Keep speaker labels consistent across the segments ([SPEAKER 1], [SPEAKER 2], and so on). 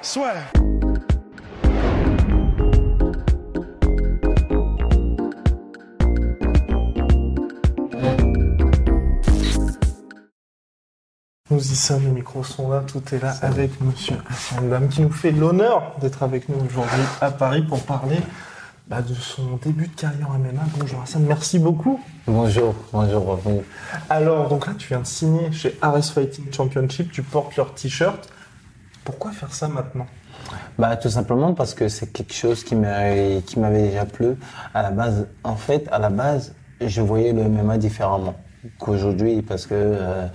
[SPEAKER 1] Soit. Nous y sommes, les micros sont là, tout est là avec Monsieur Hassan Dam qui nous fait l'honneur d'être avec nous aujourd'hui à Paris pour parler bah, de son début de carrière en MMA. Bonjour Hassan, merci beaucoup.
[SPEAKER 2] Bonjour, bonjour vous.
[SPEAKER 1] Alors, donc là, tu viens de signer chez RS Fighting Championship, tu portes leur t-shirt. Pourquoi faire ça maintenant?
[SPEAKER 2] Bah tout simplement parce que c'est quelque chose qui m'avait déjà plu à la base. En fait, à la base, je voyais le MMA différemment qu'aujourd'hui parce que euh,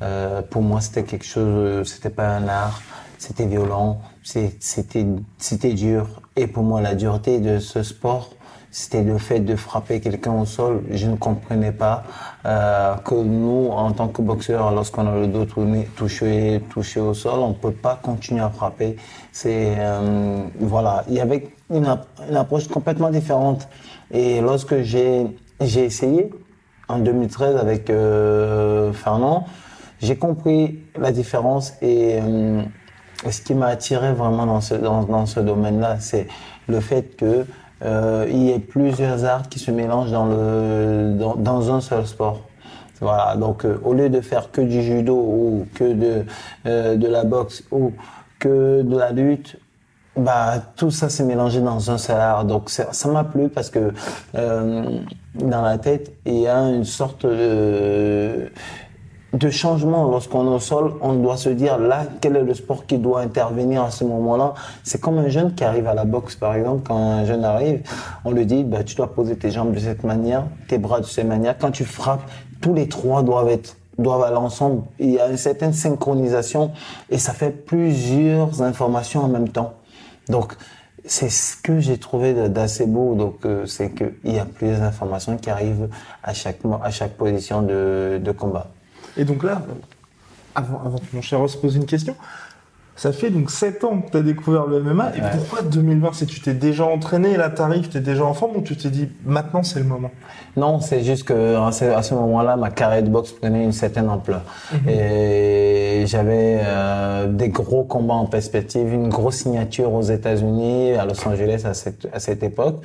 [SPEAKER 2] euh, pour moi c'était quelque chose, c'était pas un art, c'était violent, c'était dur. Et pour moi, la dureté de ce sport, c'était le fait de frapper quelqu'un au sol. Je ne comprenais pas euh, que nous, en tant que boxeurs, lorsqu'on a le dos tourné, touché, touché au sol, on ne peut pas continuer à frapper. C'est euh, voilà, il y avait une, une approche complètement différente. Et lorsque j'ai j'ai essayé en 2013 avec euh, Fernand, j'ai compris la différence et euh, ce qui m'a attiré vraiment dans ce, dans, dans ce domaine-là, c'est le fait que euh, il y ait plusieurs arts qui se mélangent dans, le, dans, un seul sport. Voilà, donc euh, au lieu de faire que du judo ou que de, euh, de la boxe ou que de la lutte, bah tout ça s'est mélangé dans un seul art. Donc ça m'a plu parce que dans la tête il y a une sorte de de changement lorsqu'on est au sol, on doit se dire là quel est le sport qui doit intervenir à ce moment-là? C'est comme un jeune qui arrive à la boxe par exemple. Quand un jeune arrive, on lui dit bah, tu dois poser tes jambes de cette manière, tes bras de cette manière. Quand tu frappes, tous les trois doivent être doivent aller ensemble. Il y a une certaine synchronisation et ça fait plusieurs informations en même temps. Donc c'est ce que j'ai trouvé d'assez beau. Donc euh, c'est que il y a plusieurs informations qui arrivent à chaque à chaque position de, de combat.
[SPEAKER 1] Et donc là, avant, avant que mon cher Ross pose une question, ça fait donc 7 ans que tu as découvert le MMA. Et pourquoi 2020 C'est tu t'es déjà entraîné, là t'arrives, t'es déjà en forme ou tu t'es dit maintenant c'est le moment?
[SPEAKER 2] Non, c'est juste que à ce, moment-là, ma carrière de boxe prenait une certaine ampleur. Et j'avais euh, des gros combats en perspective, une grosse signature aux États-Unis, à Los Angeles à cette, à cette époque.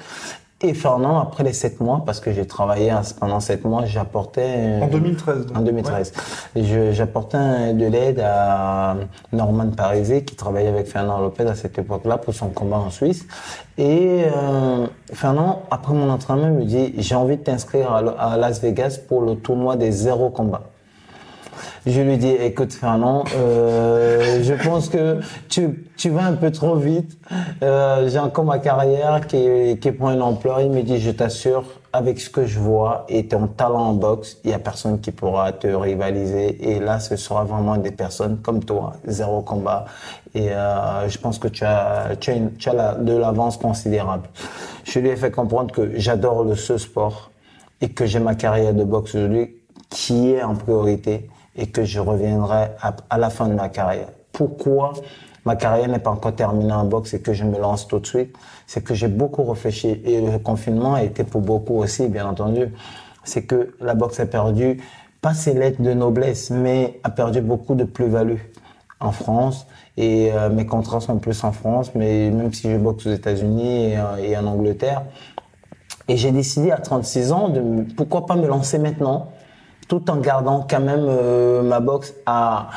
[SPEAKER 2] Et Fernand, après les sept mois, parce que j'ai travaillé pendant sept mois, j'apportais...
[SPEAKER 1] En 2013 donc.
[SPEAKER 2] En 2013. Et je- J'apportais de l'aide à Norman Parisé qui travaillait avec Fernand Lopez à cette époque-là pour son combat en Suisse. Et euh, Fernand, après mon entraînement, me dit j'ai envie de t'inscrire à, à Las Vegas pour le tournoi des zéro combats. Je lui dis, écoute Fernand, euh, je pense que tu, tu vas un peu trop vite. Euh, J'ai encore ma carrière qui, qui prend une ampleur. Il me dit, je t'assure, avec ce que je vois et ton talent en boxe, il y a personne qui pourra te rivaliser. Et là, ce sera vraiment des personnes comme toi, zéro combat. Et euh, je pense que tu as, tu as, une- tu as de l'avance considérable. Je lui ai fait comprendre que j'adore ce sport et que j'ai ma carrière de boxe aujourd'hui qui est en priorité et que je reviendrai à, la fin de ma carrière. Pourquoi ma carrière n'est pas encore terminée en boxe et que je me lance tout de suite? C'est que j'ai beaucoup réfléchi et le confinement a été pour beaucoup aussi, bien entendu. C'est que la boxe a perdu pas ses lettres de noblesse, mais a perdu beaucoup de plus-value en France et euh, mes contrats sont plus en France, mais même si je boxe aux États-Unis et, euh, et en Angleterre, et j'ai décidé à 36 ans de pourquoi pas me lancer maintenant, tout en gardant quand même euh, ma boxe à,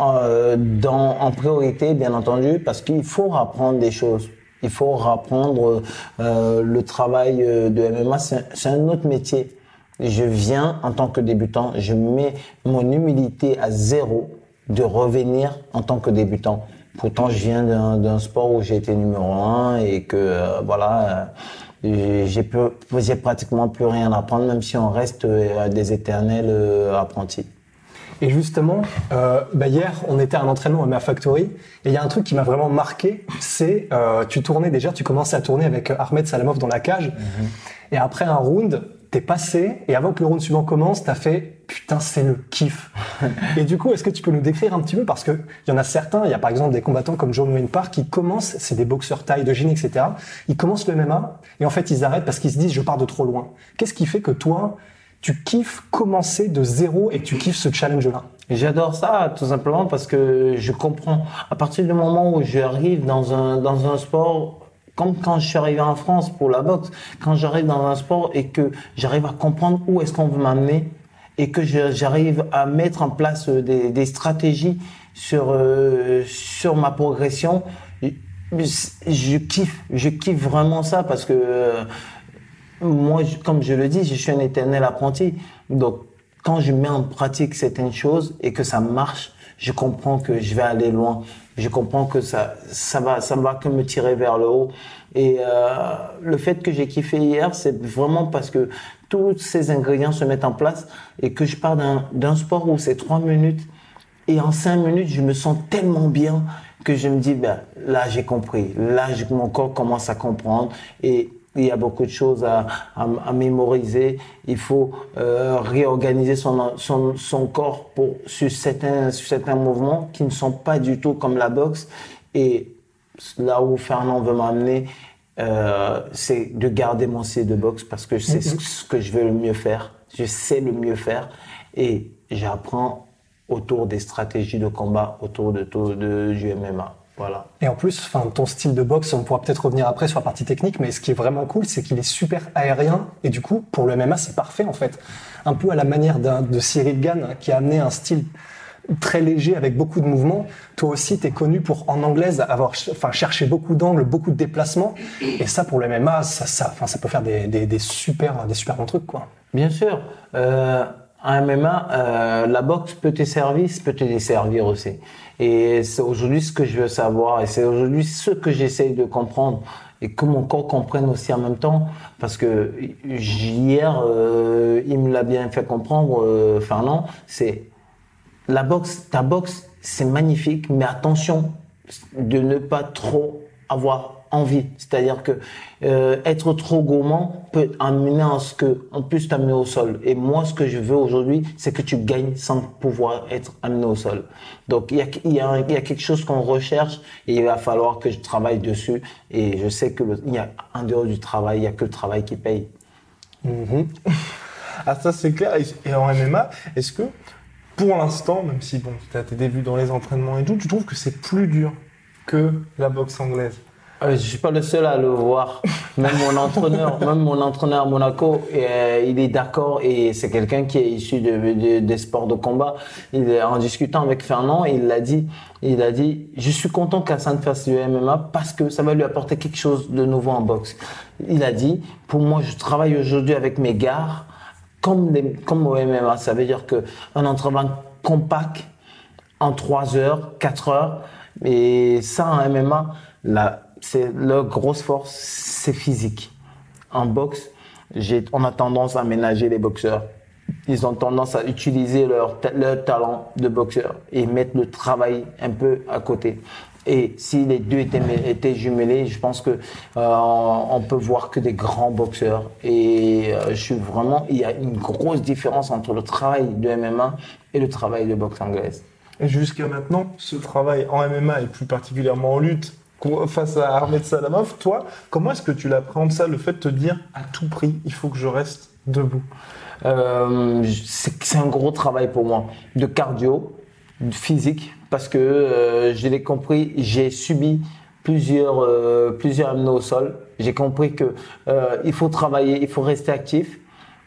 [SPEAKER 2] euh, dans, en priorité, bien entendu, parce qu'il faut apprendre des choses. Il faut apprendre euh, le travail euh, de MMA, c'est un- autre métier. Je viens en tant que débutant, je mets mon humilité à zéro de revenir en tant que débutant. Pourtant, je viens d'un d'un sport où j'ai été numéro un et que euh, voilà, euh, j'ai j'ai pratiquement plus rien à apprendre, même si on reste euh, des éternels euh, apprentis.
[SPEAKER 3] Et justement, euh, bah hier, on était à un entraînement à ma factory, et il y a un truc qui m'a vraiment marqué, c'est euh, tu tournais déjà, tu commençais à tourner avec Ahmed Salamov dans la cage, et après un round, t'es passé, et avant que le round suivant commence, t'as fait putain, c'est le kiff. et du coup, est-ce que tu peux nous décrire un petit peu parce que il y en a certains, il y a par exemple des combattants comme John Wayne Park qui commencent, c'est des boxeurs taille de gym, etc. Ils commencent le MMA et en fait ils arrêtent parce qu'ils se disent je pars de trop loin. Qu'est-ce qui fait que toi, tu kiffes commencer de zéro et que tu kiffes ce challenge-là?
[SPEAKER 2] J'adore ça, tout simplement parce que je comprends. À partir du moment où j'arrive dans un, dans un sport, comme quand je suis arrivé en France pour la boxe, quand j'arrive dans un sport et que j'arrive à comprendre où est-ce qu'on veut m'amener et que j'arrive à mettre en place euh, des, stratégies sur, euh, sur ma progression, je kiffe, je kiffe vraiment ça parce que euh, moi, comme je le dis, je suis un éternel apprenti. Donc, quand je mets en pratique certaines choses et que ça marche, je comprends que je vais aller loin. Je comprends que ça, ça va, ça va que me tirer vers le haut. Et euh, le fait que j'ai kiffé hier, c'est vraiment parce que tous ces ingrédients se mettent en place et que je pars d'un sport où c'est trois minutes et en cinq minutes, je me sens tellement bien que je me dis, ben, là, j'ai compris. Là, mon corps commence à comprendre et il y a beaucoup de choses à, à, mémoriser. Il faut euh, réorganiser son, son, son, corps pour, sur, certains, sur certains mouvements qui ne sont pas du tout comme la boxe. Et là où Fernand veut m'amener, euh, c'est de garder mon style de boxe parce que c'est mm-hmm. ce que je veux le mieux faire. Je sais le mieux faire et j'apprends autour des stratégies de combat, autour de, de, du MMA. Voilà.
[SPEAKER 3] Et en plus, enfin, ton style de boxe, on pourra peut-être revenir après sur la partie technique, mais ce qui est vraiment cool, c'est qu'il est super aérien. Et du coup, pour le MMA, c'est parfait en fait. Un peu à la manière de Cyril Gann, hein, qui a amené un style très léger avec beaucoup de mouvements. Toi aussi, tu es connu pour, en anglaise, avoir enfin, cherché beaucoup d'angles, beaucoup de déplacements. Et ça, pour le MMA, ça, ça, enfin, ça peut faire des, des, des, super, des super bons trucs. Quoi.
[SPEAKER 2] Bien sûr. Euh, en MMA, euh, la boxe peut te servir, peut te desservir aussi. Et c'est aujourd'hui ce que je veux savoir, et c'est aujourd'hui ce que j'essaye de comprendre, et que mon corps comprenne aussi en même temps, parce que hier, euh, il me l'a bien fait comprendre, euh, Fernand, c'est la boxe, ta boxe, c'est magnifique, mais attention de ne pas trop avoir envie. C'est-à-dire que euh, être trop gourmand peut amener à ce que on puisse t'amener au sol. Et moi, ce que je veux aujourd'hui, c'est que tu gagnes sans pouvoir être amené au sol. Donc il y a, y a, y a quelque chose qu'on recherche et il va falloir que je travaille dessus. Et je sais que il y a en dehors du travail, il y a que le travail qui paye.
[SPEAKER 1] Mm-hmm. Ah ça c'est clair. Et en MMA, est-ce que pour l'instant, même si bon, tu as tes débuts dans les entraînements et tout, tu trouves que c'est plus dur que la boxe anglaise?
[SPEAKER 2] Je suis pas le seul à le voir. Même mon entraîneur, même mon entraîneur à Monaco, euh, il est d'accord et c'est quelqu'un qui est issu de, des sports de combat. Il est en discutant avec Fernand, il l'a dit. Il a dit, je suis content qu'Hassan fasse du MMA parce que ça va lui apporter quelque chose de nouveau en boxe. Il a dit, pour moi, je travaille aujourd'hui avec mes gars comme comme au MMA. Ça veut dire que un entraînement compact en 3 heures, 4 heures. Et ça, en MMA, la, c'est leur grosse force, c'est physique. En boxe, on a tendance à ménager les boxeurs. Ils ont tendance à utiliser leur, leur talent de boxeur et mettre le travail un peu à côté. Et si les deux étaient, étaient jumelés, je pense que euh, on peut voir que des grands boxeurs. Et euh, je suis vraiment, il y a une grosse différence entre le travail de MMA et le travail de boxe anglaise.
[SPEAKER 1] Et jusqu'à maintenant, ce travail en MMA et plus particulièrement en lutte face à Ahmed Salamov, toi, comment est-ce que tu l'appréhendes ça, le fait de te dire à tout prix, il faut que je reste debout?
[SPEAKER 2] Euh, C'est un gros travail pour moi, de cardio, de physique, parce que euh, je l'ai compris, j'ai subi plusieurs euh, plusieurs au sol. J'ai compris que euh, il faut travailler, il faut rester actif.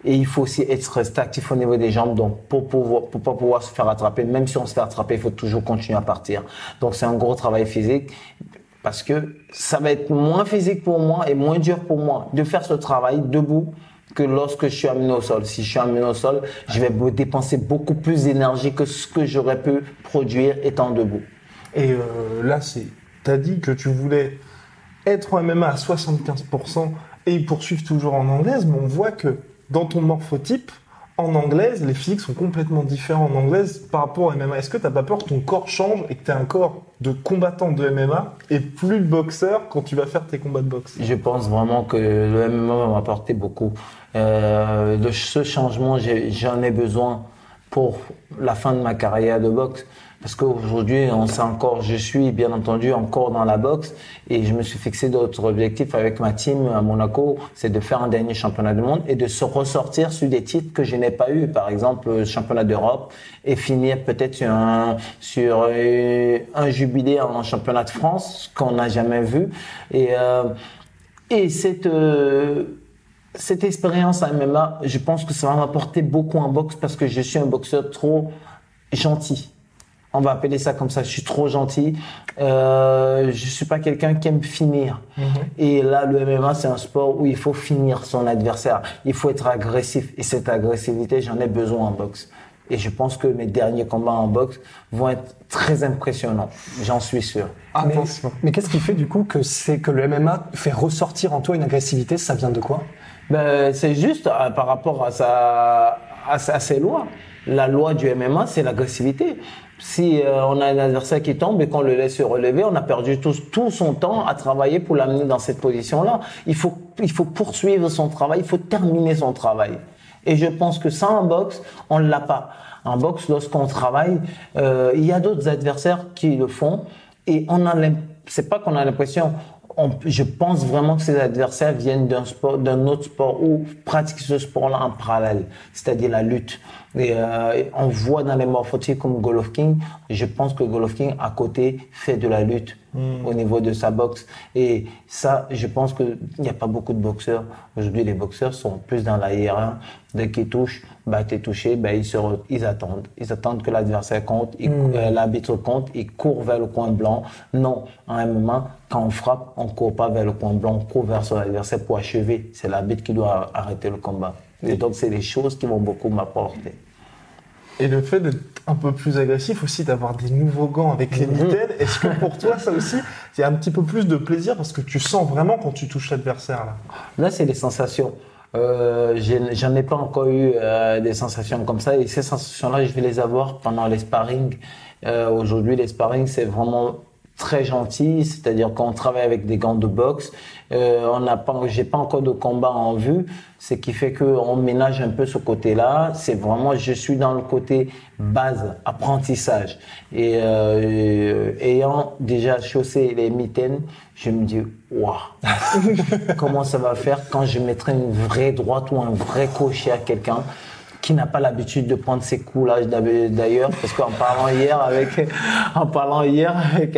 [SPEAKER 2] Et il faut aussi être rester actif au niveau des jambes, donc pour pouvoir, pour pas pouvoir se faire attraper. Même si on se fait attraper, il faut toujours continuer à partir. Donc c'est un gros travail physique parce que ça va être moins physique pour moi et moins dur pour moi de faire ce travail debout que lorsque je suis amené au sol. Si je suis amené au sol, je vais dépenser beaucoup plus d'énergie que ce que j'aurais pu produire étant debout.
[SPEAKER 1] Et euh, là, c'est, t'as dit que tu voulais être en MMA à 75% et poursuivre toujours en anglaise, mais on voit que dans ton morphotype, en anglaise, les physiques sont complètement différents en anglaise par rapport au MMA. Est-ce que t'as pas peur que ton corps change et que tu as un corps de combattant de MMA et plus de boxeur quand tu vas faire tes combats de boxe?
[SPEAKER 2] Je pense vraiment que le MMA va m'apporter beaucoup. Euh, de ce changement, j'en ai besoin pour la fin de ma carrière de boxe. Parce qu'aujourd'hui, on sait encore, je suis bien entendu encore dans la boxe et je me suis fixé d'autres objectifs avec ma team à Monaco, c'est de faire un dernier championnat du monde et de se ressortir sur des titres que je n'ai pas eu, par exemple le championnat d'Europe et finir peut-être sur un, sur un jubilé en championnat de France qu'on n'a jamais vu et euh, et cette euh, cette expérience à MMA, je pense que ça va m'apporter beaucoup en boxe parce que je suis un boxeur trop gentil. On va appeler ça comme ça. Je suis trop gentil. Euh, je suis pas quelqu'un qui aime finir. Mhm. Et là, le MMA, c'est un sport où il faut finir son adversaire. Il faut être agressif. Et cette agressivité, j'en ai besoin en boxe. Et je pense que mes derniers combats en boxe vont être très impressionnants. J'en suis sûr.
[SPEAKER 3] Ah, mais, mais qu'est-ce qui fait du coup que c'est que le MMA fait ressortir en toi une agressivité? Ça vient de quoi?
[SPEAKER 2] Ben, c'est juste euh, par rapport à, sa, à, ses lois. La loi du MMA, c'est l'agressivité. Si euh, on a un adversaire qui tombe et qu'on le laisse se relever, on a perdu tout, son temps à travailler pour l'amener dans cette position-là. Il faut, il faut poursuivre son travail, il faut terminer son travail. Et je pense que ça, en boxe, on ne l'a pas. En boxe, lorsqu'on travaille, euh, il y a d'autres adversaires qui le font et on a c'est pas qu'on a l'impression, je pense vraiment que ces adversaires viennent d'un sport, d'un autre sport ou pratiquent ce sport-là en parallèle, c'est-à-dire la lutte. Et, euh, on voit dans les morphotiques comme Golovkin, je pense que Golovkin à côté fait de la lutte hmm. au niveau de sa boxe. Et ça, je pense qu'il n'y a pas beaucoup de boxeurs. Aujourd'hui, les boxeurs sont plus dans la IR1. Dès qu'ils touchent, bah, t'es touché, bah, ils, se ils attendent. Ils attendent que l'adversaire compte, hmm. euh, l'arbitre compte, ils courent vers le coin blanc. Non, en un moment, quand on frappe, on court pas vers le coin blanc, on court vers son adversaire pour achever. C'est l'arbitre qui doit arrêter le combat. Et donc, c'est des choses qui vont beaucoup m'apporter.
[SPEAKER 1] Et le fait d'être un peu plus agressif aussi, d'avoir des nouveaux gants avec les mhm. mitaines, est-ce que pour toi, ça aussi, c'est un petit peu plus de plaisir parce que tu sens vraiment quand tu touches l'adversaire là?
[SPEAKER 2] Là, c'est les sensations. Euh, J'en ai pas encore eu euh, des sensations comme ça et ces sensations-là, je vais les avoir pendant les sparring. Euh, Aujourd'hui, les sparring, c'est vraiment très gentil, c'est-à-dire qu'on travaille avec des gants de boxe, euh, on n'a pas, j'ai pas encore de combat en vue, ce qui fait que on ménage un peu ce côté-là. C'est vraiment, je suis dans le côté base, apprentissage, et euh, ayant déjà chaussé les mitaines, je me dis waouh, comment ça va faire quand je mettrai une vraie droite ou un vrai crochet à quelqu'un? Qui n'a pas l'habitude de prendre ses coups là d'ailleurs parce qu'en parlant hier avec en parlant hier avec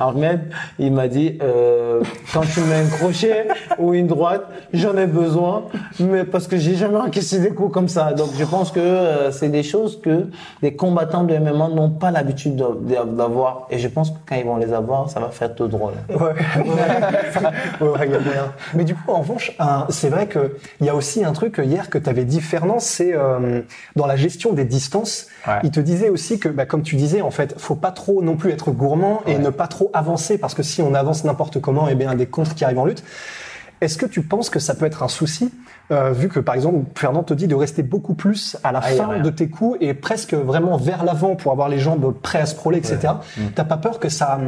[SPEAKER 2] Ahmed il m'a dit euh, quand tu mets un crochet ou une droite j'en ai besoin mais parce que j'ai jamais encaissé des coups comme ça. Donc je pense que euh, c'est des choses que les combattants de MMA n'ont pas l'habitude d'avoir. Et je pense que quand ils vont les avoir ça va faire tout drôle. Ouais,
[SPEAKER 3] ouais, mais du coup en revanche c'est vrai que il y a aussi un truc hier que tu avais dit Fernand c'est euh, euh, dans la gestion des distances, il te disait aussi que, bah, comme tu disais, en fait, faut pas trop non plus être gourmand et ne pas trop avancer parce que si on avance n'importe comment, et eh bien des contres qui arrivent en lutte. Est-ce que tu penses que ça peut être un souci, euh, vu que par exemple Fernand te dit de rester beaucoup plus à la fin de tes coups et presque vraiment vers l'avant pour avoir les jambes prêtes à se etc. Mm. T'as pas peur que ça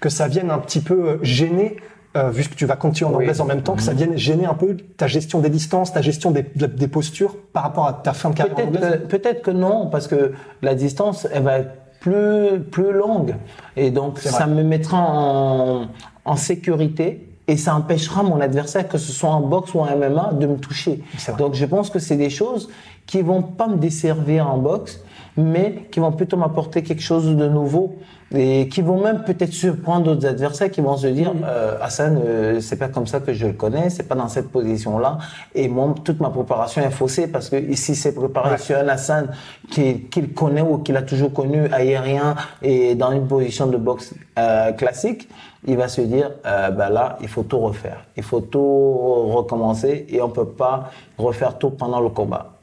[SPEAKER 3] que ça vienne un petit peu gêner euh, vu que tu vas continuer en anglaise en même temps, que ça mhm. vienne gêner un peu ta gestion des distances, ta gestion des, des postures par rapport à ta fin de carrière
[SPEAKER 2] Peut-être peut-être que non, parce que la distance, elle va être plus, plus longue. Et donc, ça me mettra en, en sécurité et ça empêchera mon adversaire, que ce soit en boxe ou en MMA, de me toucher. Donc je pense que c'est des choses qui vont pas me desservir en boxe, mais qui vont plutôt m'apporter quelque chose de nouveau et qui vont même peut-être surprendre d'autres adversaires qui vont se dire euh, Hassan euh, c'est pas comme ça que je le connais c'est pas dans cette position là et moi toute ma préparation est faussée parce que ici c'est préparé sur un Hassan qu'il connaît ou qu'il a toujours connu aérien et dans une position de boxe euh, classique il va se dire euh, ben là il faut tout refaire. Il faut tout recommencer et on peut pas refaire tout pendant le combat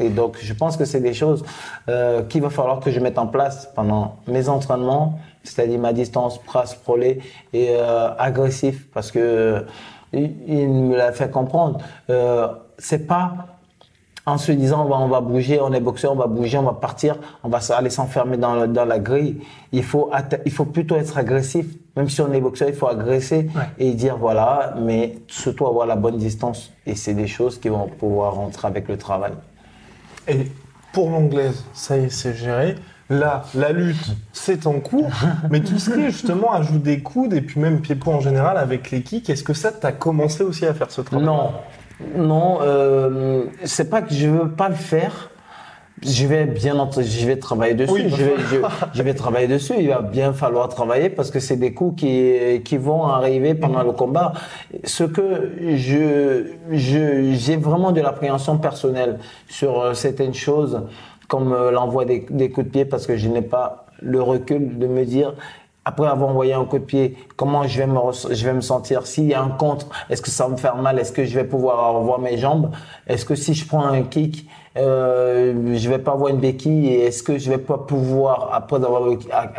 [SPEAKER 2] et donc, je pense que c'est des choses euh, qu'il va falloir que je mette en place pendant mes entraînements, c'est-à-dire ma distance presse prolé et euh, agressif, parce que il, me l'a fait comprendre. Euh, c'est pas en se disant on va, on va bouger, on est boxeur, on va bouger, on va partir, on va aller s'enfermer dans, le- dans la grille. Il faut, il faut plutôt être agressif. Même si on est boxeur, il faut agresser
[SPEAKER 3] Ouais.
[SPEAKER 2] et dire voilà, mais surtout avoir la bonne distance. Et c'est des choses qui vont pouvoir rentrer avec le travail.
[SPEAKER 1] Et pour l'anglaise, ça y est, c'est géré. Là, la lutte, c'est en cours. Mais tout ce qui est justement ajout des coudes et puis même pied-point en général avec les kicks, est-ce que ça, t'as commencé aussi à faire ce travail?
[SPEAKER 2] Non, non, euh, c'est pas que je veux pas le faire. Je vais bien, je vais travailler dessus.
[SPEAKER 1] Oui,
[SPEAKER 2] je, vais, je, je vais travailler dessus. Il va bien falloir travailler parce que c'est des coups qui qui vont arriver pendant le combat. Ce que je je j'ai vraiment de l'appréhension personnelle sur euh, certaines choses comme euh, l'envoi des, des coups de pied parce que je n'ai pas le recul de me dire après avoir envoyé un coup de pied, comment je vais me, je vais me sentir S'il y a un contre, est-ce que ça va me faire mal? Est-ce que je vais pouvoir revoir mes jambes? Est-ce que si je prends un kick, euh, je vais pas avoir une béquille Et est-ce que je vais pas pouvoir, après avoir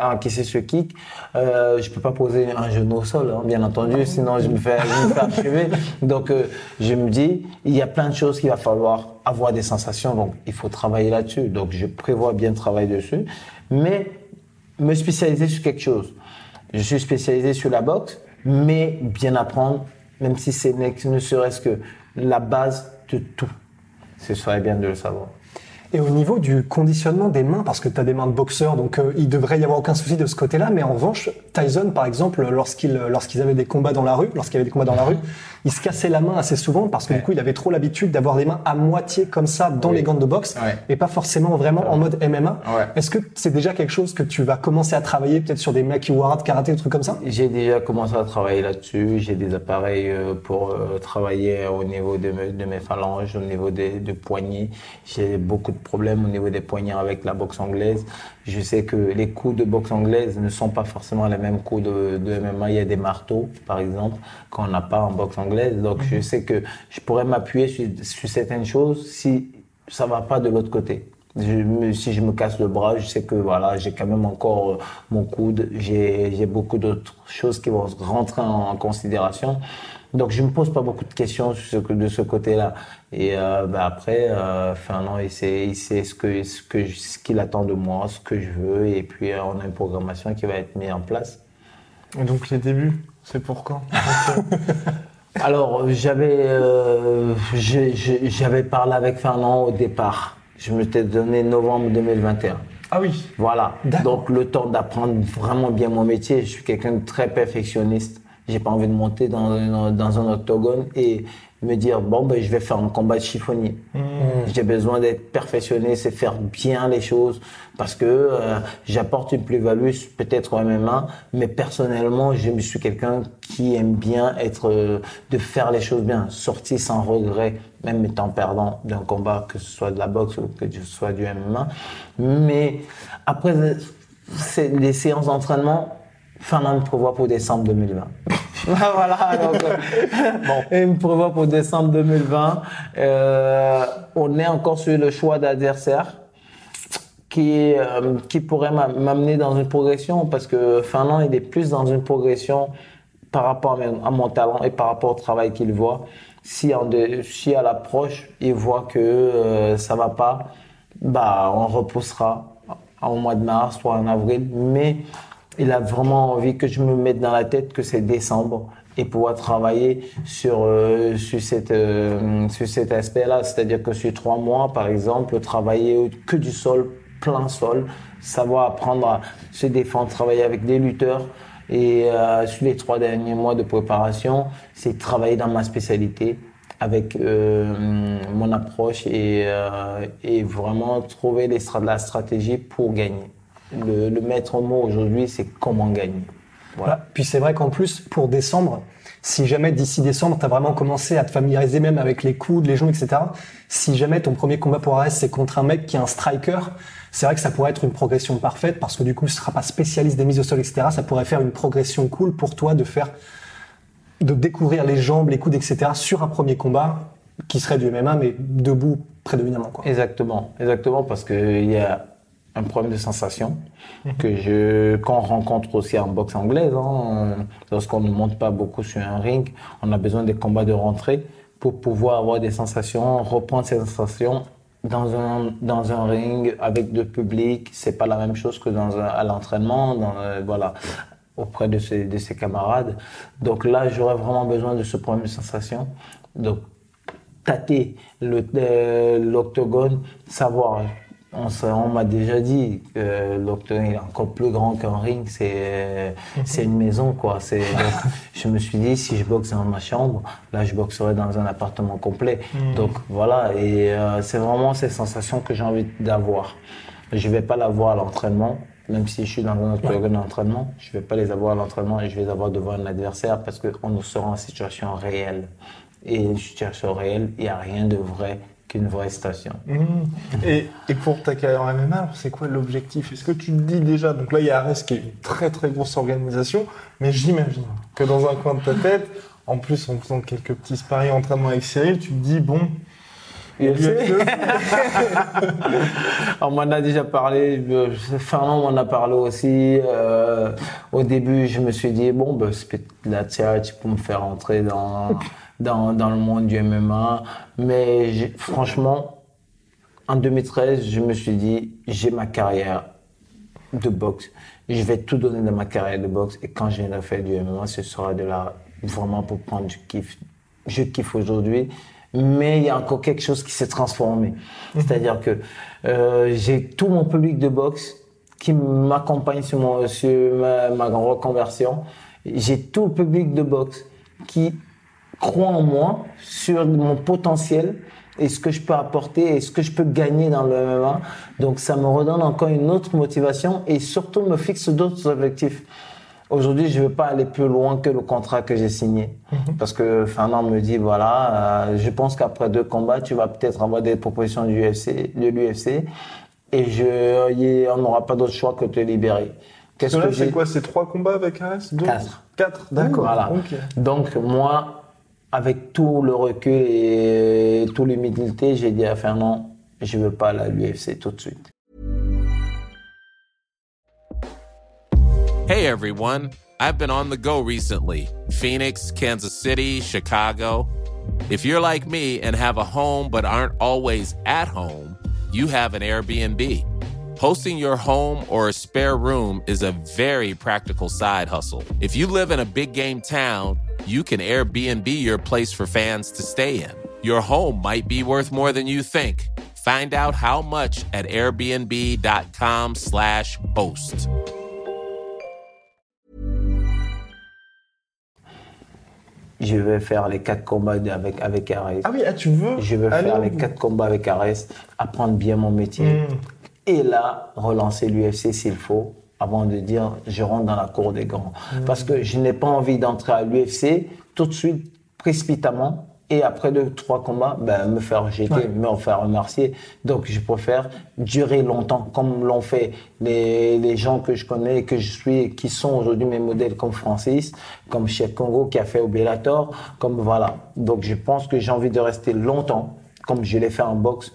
[SPEAKER 2] encaissé ce kick, euh, je peux pas poser un genou au sol, hein, bien entendu, sinon je me fais, je me fais achever. Donc euh, je me dis, il y a plein de choses qu'il va falloir avoir des sensations, donc il faut travailler là-dessus. Donc je prévois bien travailler dessus, mais me spécialiser sur quelque chose. Je suis spécialisé sur la boxe, mais bien apprendre, même si c'est ne serait-ce que la base de tout. Ce serait bien de le savoir.
[SPEAKER 3] Et au niveau du conditionnement des mains, parce que tu as des mains de boxeur, donc euh, il devrait y avoir aucun souci de ce côté-là, mais en revanche, Tyson, par exemple, lorsqu'il lorsqu'ils avaient des combats dans la rue, lorsqu'il avait des combats dans la rue, il se cassait la main assez souvent parce que du coup, il avait trop l'habitude d'avoir les mains à moitié comme ça dans
[SPEAKER 2] Oui.
[SPEAKER 3] les gants de boxe
[SPEAKER 2] Ouais.
[SPEAKER 3] et pas forcément vraiment en mode MMA. Est-ce que c'est déjà quelque chose que tu vas commencer à travailler peut-être sur des makiwara de karaté, des trucs comme ça?
[SPEAKER 2] J'ai déjà commencé à travailler là-dessus. J'ai des appareils euh, pour euh, travailler au niveau de mes phalanges, au niveau des de poignets. J'ai beaucoup de problèmes au niveau des poignets avec la boxe anglaise. Je sais que les coups de boxe anglaise ne sont pas forcément les mêmes coups de, de MMA. Il y a des marteaux, par exemple, qu'on n'a pas en boxe anglaise. Donc je sais que je pourrais m'appuyer sur, sur certaines choses si ça va pas de l'autre côté. Je si je me casse le bras, je sais que voilà, j'ai quand même encore euh, mon coude, j'ai beaucoup d'autres choses qui vont rentrer en, en considération. Donc je me pose pas beaucoup de questions de ce côté-là. Et euh, bah, après, euh, il sait, il sait ce que ce que je- ce qu'il attend de moi, ce que je veux, et puis euh, on a une programmation qui va être mise en place.
[SPEAKER 1] Et donc les débuts, c'est pour quand?
[SPEAKER 2] Alors, euh, j'avais euh, j'avais parlé avec Fernand au départ. Je m'étais donné novembre 2021.
[SPEAKER 1] Ah oui.
[SPEAKER 2] Voilà. Donc le temps d'apprendre vraiment bien mon métier. Je suis quelqu'un de très perfectionniste. J'ai pas envie de monter dans, un- dans un octogone et me dire bon ben je vais faire un combat de chiffonnier. J'ai besoin d'être perfectionniste et faire bien les choses parce que euh, j'apporte une plus-value peut-être au MMA, mais personnellement je me suis quelqu'un qui aime bien être euh, de faire les choses bien, sortir sans regret, même étant perdant d'un combat que ce soit de la boxe ou que ce soit du MMA. Mais après c'est les séances d'entraînement, Fernand me prévoit pour décembre 2020. Voilà, donc, bon, il me prévoit pour décembre 2020. Euh, on est encore sur le choix d'adversaire qui, euh, qui pourrait m'a- m'amener dans une progression parce que Fernand, il est plus dans une progression par rapport à, mon talent et par rapport au travail qu'il voit. Si, en de- si à l'approche, il voit que euh, ça va pas, bah, on repoussera au mois de mars ou en avril. Mais il a vraiment envie que je me mette dans la tête que c'est décembre et pouvoir travailler sur euh, sur cette euh, sur cet aspect-là, c'est-à-dire que sur trois mois, par exemple, travailler que du sol, plein sol, savoir apprendre à se défendre, travailler avec des lutteurs. Et euh, sur les trois derniers mois de préparation, c'est travailler dans ma spécialité avec euh, mon approche et, euh, et vraiment trouver les la stratégie pour gagner. Le, le maître mot aujourd'hui, c'est comment gagner. Voilà.
[SPEAKER 3] Voilà. Puis c'est vrai qu'en plus, pour décembre, si jamais d'ici décembre, tu as vraiment commencé à te familiariser même avec les coudes, les genoux, etc., si jamais ton premier combat pour AS, c'est contre un mec qui est un striker, c'est vrai que ça pourrait être une progression parfaite parce que du coup, tu seras pas spécialiste des mises au sol, etc. Ça pourrait faire une progression cool pour toi de faire, de découvrir les jambes, les coudes, etc. sur un premier combat qui serait du MMA, mais debout prédominamment, quoi.
[SPEAKER 2] Exactement, exactement, parce qu'il y a un problème de sensation que je qu'on rencontre aussi en boxe anglaise. Hein, lorsqu'on ne monte pas beaucoup sur un ring, on a besoin des combats de rentrée pour pouvoir avoir des sensations, reprendre ces sensations dans un dans un ring avec deux publics, c'est pas la même chose que dans à l'entraînement, voilà auprès de ses de ses camarades. Donc là, j'aurais vraiment besoin de ce problème de sensation. Donc tâter euh, l'octogone, savoir. On, m'a déjà dit que l'octogone est encore plus grand qu'un ring, c'est c'est une maison quoi. C'est je me suis dit si je boxe dans ma chambre, là je boxerai dans un appartement complet. Donc voilà et euh, c'est vraiment ces sensations que j'ai envie d'avoir. Je vais pas l'avoir à l'entraînement, même si je suis dans un octogone d'entraînement, je vais pas les avoir à l'entraînement et je vais les avoir devant un adversaire parce qu'on sera en situation réelle. Et une situation réelle, il n'y a rien de vrai qu'une vraie station.
[SPEAKER 1] Mmh. Et, et pour ta carrière en MMA, c'est quoi l'objectif? Est-ce que tu te dis déjà, donc là il y a Ares qui est une très très grosse organisation, mais j'imagine que dans un coin de ta tête, en plus en faisant quelques petits sparring entraînement avec Cyril, tu te dis bon,
[SPEAKER 2] On m'en a déjà parlé, euh, Fernand m'en a parlé aussi. euh, au début, je me suis dit, bon, ben, c'est la tiens, tu peux me faire entrer dans, dans, dans le monde du MMA. Mais franchement, en 2013, je me suis dit, j'ai ma carrière de boxe. Je vais tout donner de ma carrière de boxe. Et quand je viendrai faire du MMA, ce sera de la, vraiment pour prendre du kiff. Je kiffe aujourd'hui, mais il y a encore quelque chose qui s'est transformé. C'est-à-dire que euh, j'ai tout mon public de boxe qui m'accompagne sur, mon, sur ma, ma reconversion. J'ai tout le public de boxe qui croit en moi, sur mon potentiel et ce que je peux apporter et ce que je peux gagner dans le MMA. Donc ça me redonne encore une autre motivation et surtout me fixe d'autres objectifs. Aujourd'hui, je ne veux pas aller plus loin que le contrat que j'ai signé. Parce que Fernand me dit, voilà, euh, je pense qu'après deux combats, tu vas peut-être avoir des propositions du UFC, de l'UFC et je, y- on n'aura pas d'autre choix que de te libérer. Qu'est-ce
[SPEAKER 1] que c'est quoi? C'est trois combats avec Deux?
[SPEAKER 2] Quatre.
[SPEAKER 1] Quatre, d'accord.
[SPEAKER 2] Voilà. Donc moi, avec tout le recul et toute l'humilité, j'ai dit à Fernand, je veux pas l'UFC tout de suite.
[SPEAKER 4] Hey everyone, I've been on the go recently Phoenix, Kansas City, Chicago. If you're like me and have a home but aren't always at home, you have an Airbnb. Hosting your home or a spare room is a very practical side hustle. If you live in a big game town, you can Airbnb your place for fans to stay in. Your home might be worth more than you think. Find out how much at airbnb.com/slash host.
[SPEAKER 2] Je vais faire les quatre combats avec, avec Ares.
[SPEAKER 1] Ah oui, ah, tu veux
[SPEAKER 2] Je vais faire les quatre combats avec Ares, apprendre bien mon métier.
[SPEAKER 1] Mm.
[SPEAKER 2] Et là, relancer l'UFC s'il faut, avant de dire je rentre dans la cour des grands. Parce que je n'ai pas envie d'entrer à l'UFC tout de suite, précipitamment, et après deux, trois combats, ben, me faire rejeter, me faire remercier. Donc, je préfère durer longtemps, comme l'ont fait les, les gens que je connais que je suis, qui sont aujourd'hui mes modèles, comme Francis, comme Cheikh Congo qui a fait au Bellator, comme voilà. Donc, je pense que j'ai envie de rester longtemps, comme je l'ai fait en boxe.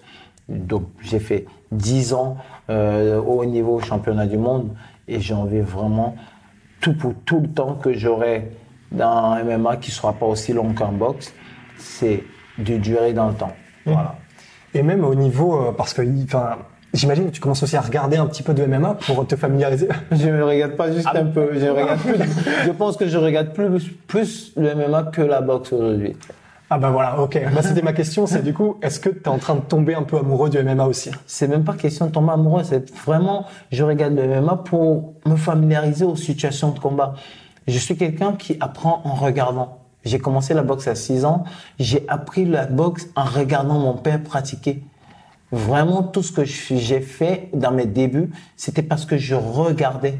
[SPEAKER 2] Donc, j'ai fait 10 ans euh, au niveau championnat du monde et j'ai envie vraiment tout pour tout le temps que j'aurai dans un MMA qui sera pas aussi long qu'en boxe, c'est de durer dans le temps. Voilà.
[SPEAKER 3] Et même au niveau, euh, parce que, enfin, j'imagine que tu commences aussi à regarder un petit peu de MMA pour te familiariser.
[SPEAKER 2] Je ne regarde pas juste un peu, je regarde plus. Je pense que je regarde plus, plus le MMA que la boxe aujourd'hui.
[SPEAKER 3] Ah bah voilà, ok. Bah, c'était ma question, c'est du coup, est-ce que tu es en train de tomber un peu amoureux du MMA aussi
[SPEAKER 2] C'est même pas question de tomber amoureux, c'est vraiment, je regarde le MMA pour me familiariser aux situations de combat. Je suis quelqu'un qui apprend en regardant. J'ai commencé la boxe à 6 ans, j'ai appris la boxe en regardant mon père pratiquer. Vraiment, tout ce que j'ai fait dans mes débuts, c'était parce que je regardais.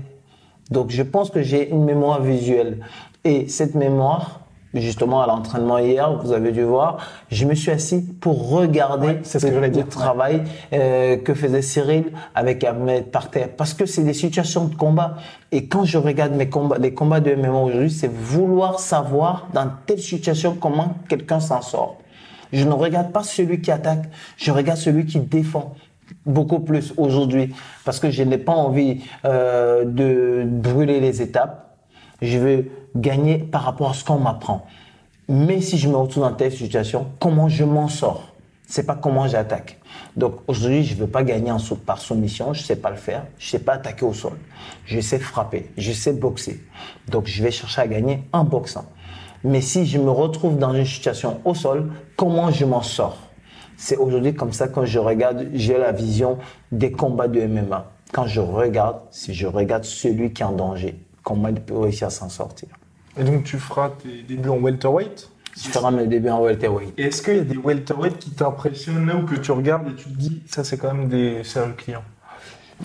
[SPEAKER 2] Donc, je pense que j'ai une mémoire visuelle. Et cette mémoire, justement, à l'entraînement hier, vous avez dû voir, je me suis assis pour regarder
[SPEAKER 3] Ouais, ce que
[SPEAKER 2] le-
[SPEAKER 3] j'allais
[SPEAKER 2] le
[SPEAKER 3] dire.
[SPEAKER 2] travail euh, que faisait Cyril avec Ahmed par terre. Parce que c'est des situations de combat. Et quand je regarde mes combats, les combats de MMA aujourd'hui, c'est vouloir savoir dans telle situation comment quelqu'un s'en sort. Je ne regarde pas celui qui attaque, je regarde celui qui défend beaucoup plus aujourd'hui parce que je n'ai pas envie euh, de brûler les étapes. Je veux gagner par rapport à ce qu'on m'apprend. Mais si je me retrouve dans telle situation, comment je m'en sors? C'est pas comment j'attaque. Donc aujourd'hui, je veux pas gagner en par soumission, je sais pas le faire, je sais pas attaquer au sol. Je sais frapper, je sais boxer. Donc je vais chercher à gagner en boxant. Mais si je me retrouve dans une situation au sol, comment je m'en sors? C'est aujourd'hui comme ça quand je regarde, j'ai la vision des combats de MMA. Quand je regarde, si je regarde celui qui est en danger, comment il peut réussir à s'en sortir.
[SPEAKER 1] Et donc tu feras tes débuts en welterweight?
[SPEAKER 2] Je ferai mes débuts en welterweight.
[SPEAKER 1] Et est-ce qu'il y a des welterweight qui t'impressionnent là ou que tu regardes et tu te dis ça c'est quand même des sérieux clients